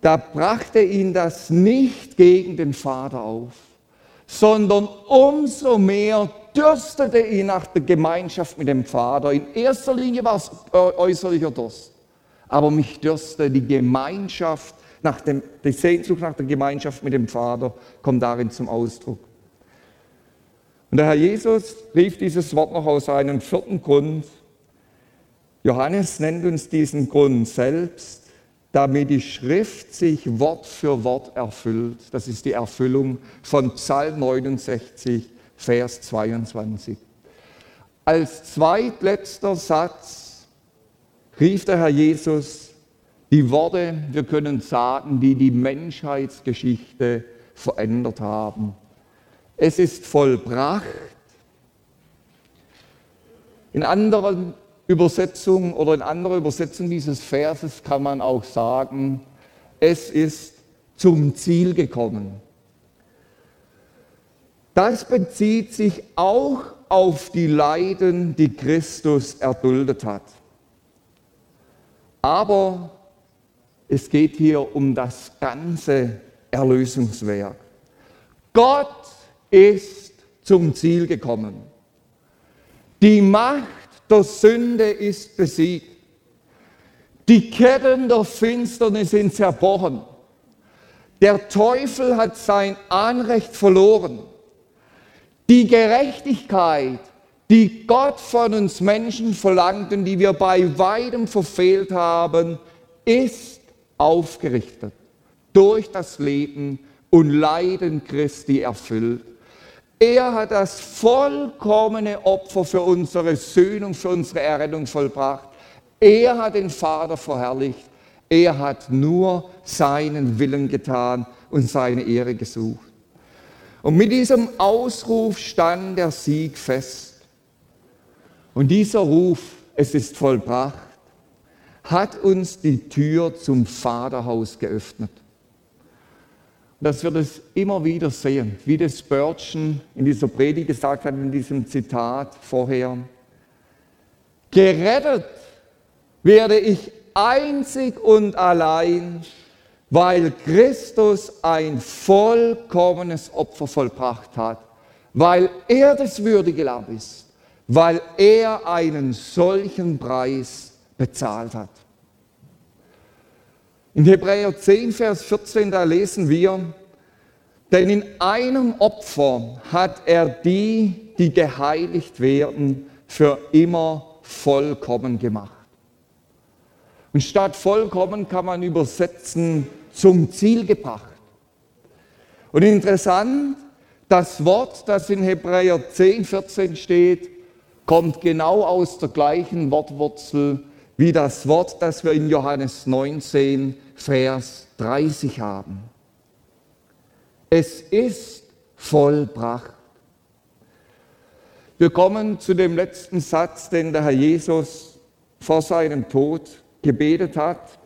da brachte ihn das nicht gegen den Vater auf sondern umso mehr dürstete ihn nach der Gemeinschaft mit dem Vater. In erster Linie war es äußerlicher Durst, aber mich dürste die Gemeinschaft, nach dem, die Sehnsucht nach der Gemeinschaft mit dem Vater kommt darin zum Ausdruck. Und der Herr Jesus rief dieses Wort noch aus einem vierten Grund. Johannes nennt uns diesen Grund selbst damit die Schrift sich Wort für Wort erfüllt. Das ist die Erfüllung von Psalm 69, Vers 22. Als zweitletzter Satz rief der Herr Jesus die Worte, wir können sagen, die die Menschheitsgeschichte verändert haben. Es ist vollbracht. In anderen Übersetzung oder in anderer Übersetzung dieses Verses kann man auch sagen, es ist zum Ziel gekommen. Das bezieht sich auch auf die Leiden, die Christus erduldet hat. Aber es geht hier um das ganze Erlösungswerk. Gott ist zum Ziel gekommen. Die Macht der Sünde ist besiegt. Die Ketten der Finsternis sind zerbrochen. Der Teufel hat sein Anrecht verloren. Die Gerechtigkeit, die Gott von uns Menschen verlangt und die wir bei weitem verfehlt haben, ist aufgerichtet durch das Leben und Leiden Christi erfüllt. Er hat das vollkommene Opfer für unsere Söhnung, für unsere Errettung vollbracht. Er hat den Vater verherrlicht. Er hat nur seinen Willen getan und seine Ehre gesucht. Und mit diesem Ausruf stand der Sieg fest. Und dieser Ruf, es ist vollbracht, hat uns die Tür zum Vaterhaus geöffnet dass wir das immer wieder sehen, wie das Spurgeon in dieser Predigt gesagt hat, in diesem Zitat vorher. Gerettet werde ich einzig und allein, weil Christus ein vollkommenes Opfer vollbracht hat, weil er das würdige Lamm ist, weil er einen solchen Preis bezahlt hat. In Hebräer 10, Vers 14, da lesen wir, denn in einem Opfer hat er die, die geheiligt werden, für immer vollkommen gemacht. Und statt vollkommen kann man übersetzen zum Ziel gebracht. Und interessant, das Wort, das in Hebräer 10, 14 steht, kommt genau aus der gleichen Wortwurzel wie das Wort, das wir in Johannes 19, Vers 30 haben. Es ist vollbracht. Wir kommen zu dem letzten Satz, den der Herr Jesus vor seinem Tod gebetet hat.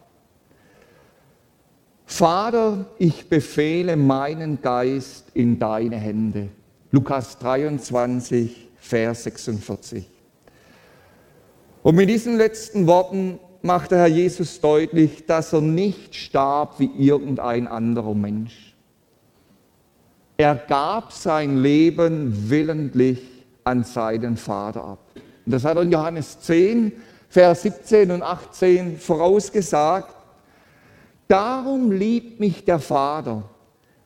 Vater, ich befehle meinen Geist in deine Hände. Lukas 23, Vers 46. Und mit diesen letzten Worten macht der Herr Jesus deutlich, dass er nicht starb wie irgendein anderer Mensch. Er gab sein Leben willentlich an seinen Vater ab. Und das hat er in Johannes 10, Vers 17 und 18 vorausgesagt. Darum liebt mich der Vater,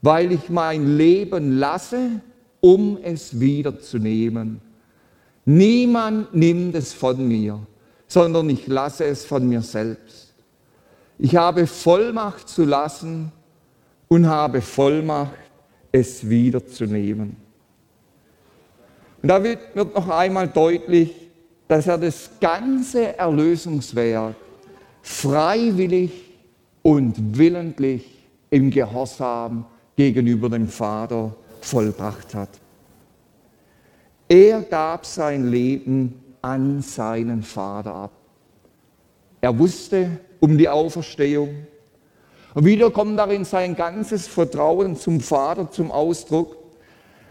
weil ich mein Leben lasse, um es wiederzunehmen. Niemand nimmt es von mir, sondern ich lasse es von mir selbst. Ich habe Vollmacht zu lassen und habe Vollmacht, es wiederzunehmen. Und da wird noch einmal deutlich, dass er das ganze Erlösungswerk freiwillig und willentlich im Gehorsam gegenüber dem Vater vollbracht hat. Er gab sein Leben an seinen Vater ab. Er wusste um die Auferstehung. Und wieder kommt darin sein ganzes Vertrauen zum Vater zum Ausdruck.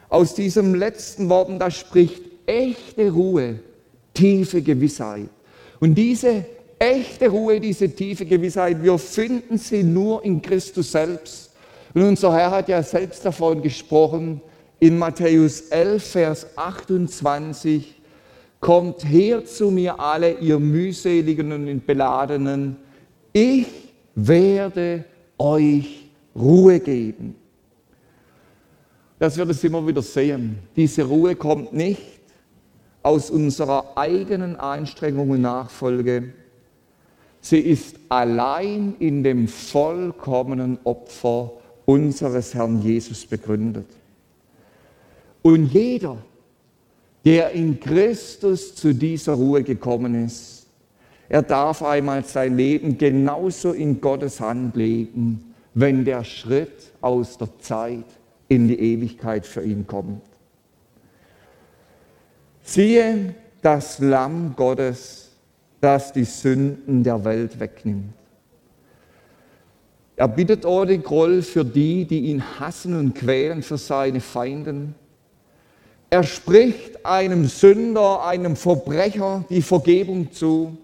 Aus diesem letzten Worten, da spricht echte Ruhe, tiefe Gewissheit. Und diese echte Ruhe, diese tiefe Gewissheit, wir finden sie nur in Christus selbst. Und unser Herr hat ja selbst davon gesprochen, in Matthäus 11, Vers 28, kommt her zu mir alle, ihr mühseligen und beladenen, ich werde euch Ruhe geben. Das wird es immer wieder sehen. Diese Ruhe kommt nicht aus unserer eigenen Anstrengung und Nachfolge. Sie ist allein in dem vollkommenen Opfer unseres Herrn Jesus begründet. Und jeder, der in Christus zu dieser Ruhe gekommen ist, er darf einmal sein Leben genauso in Gottes Hand legen, wenn der Schritt aus der Zeit in die Ewigkeit für ihn kommt. Siehe das Lamm Gottes, das die Sünden der Welt wegnimmt. Er bittet ohne Groll für die, die ihn hassen und quälen, für seine Feinden. Er spricht einem Sünder, einem Verbrecher die Vergebung zu.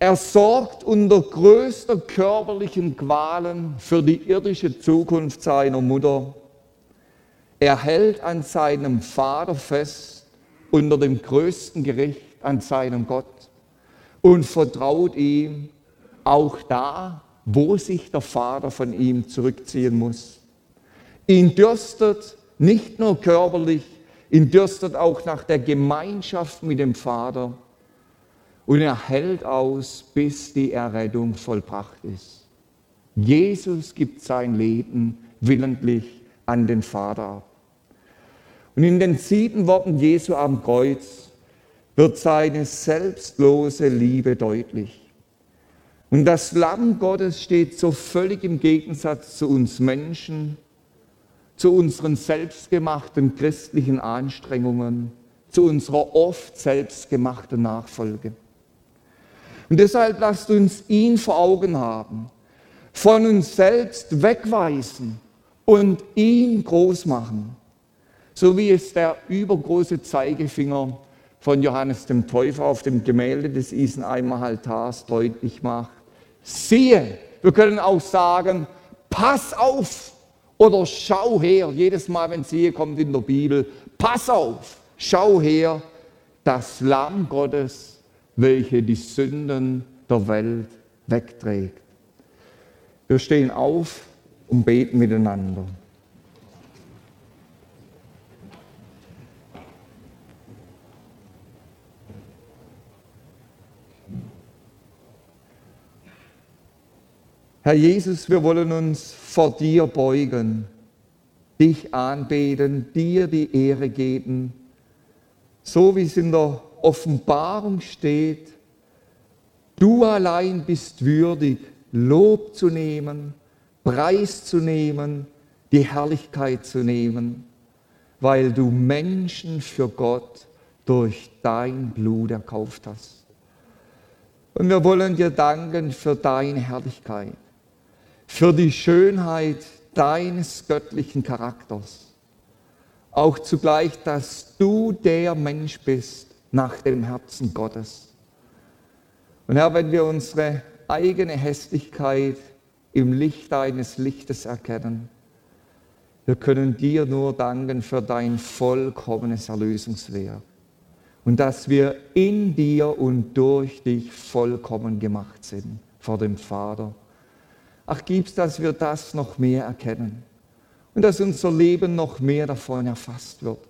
Er sorgt unter größter körperlichen Qualen für die irdische Zukunft seiner Mutter. Er hält an seinem Vater fest unter dem größten Gericht an seinem Gott und vertraut ihm auch da, wo sich der Vater von ihm zurückziehen muss. Ihn dürstet nicht nur körperlich, ihn dürstet auch nach der Gemeinschaft mit dem Vater und er hält aus, bis die Errettung vollbracht ist. Jesus gibt sein Leben willentlich an den Vater ab. Und in den sieben Worten Jesu am Kreuz wird seine selbstlose Liebe deutlich. Und das Lamm Gottes steht so völlig im Gegensatz zu uns Menschen, zu unseren selbstgemachten christlichen Anstrengungen, zu unserer oft selbstgemachten Nachfolge. Und deshalb lasst uns ihn vor Augen haben, von uns selbst wegweisen und ihn groß machen, so wie es der übergroße Zeigefinger von Johannes dem Täufer auf dem Gemälde des Isenheimer Altars deutlich macht. Siehe, wir können auch sagen, pass auf oder schau her. Jedes Mal, wenn siehe kommt in der Bibel, pass auf, schau her, das Lamm Gottes, welche die Sünden der Welt wegträgt. Wir stehen auf und beten miteinander. Herr Jesus, wir wollen uns vor dir beugen, dich anbeten, dir die Ehre geben, so wie es in der Offenbarung steht, du allein bist würdig, Lob zu nehmen, Preis zu nehmen, die Herrlichkeit zu nehmen, weil du Menschen für Gott durch dein Blut erkauft hast. Und wir wollen dir danken für deine Herrlichkeit, für die Schönheit deines göttlichen Charakters. Auch zugleich, dass du der Mensch bist nach dem Herzen Gottes. Und Herr, wenn wir unsere eigene Hässlichkeit im Licht deines Lichtes erkennen, wir können dir nur danken für dein vollkommenes Erlösungswerk und dass wir in dir und durch dich vollkommen gemacht sind vor dem Vater. Ach, gib's, dass wir das noch mehr erkennen und dass unser Leben noch mehr davon erfasst wird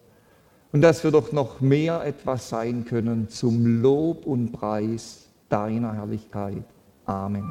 und dass wir doch noch mehr etwas sein können zum Lob und Preis deiner Herrlichkeit. Amen.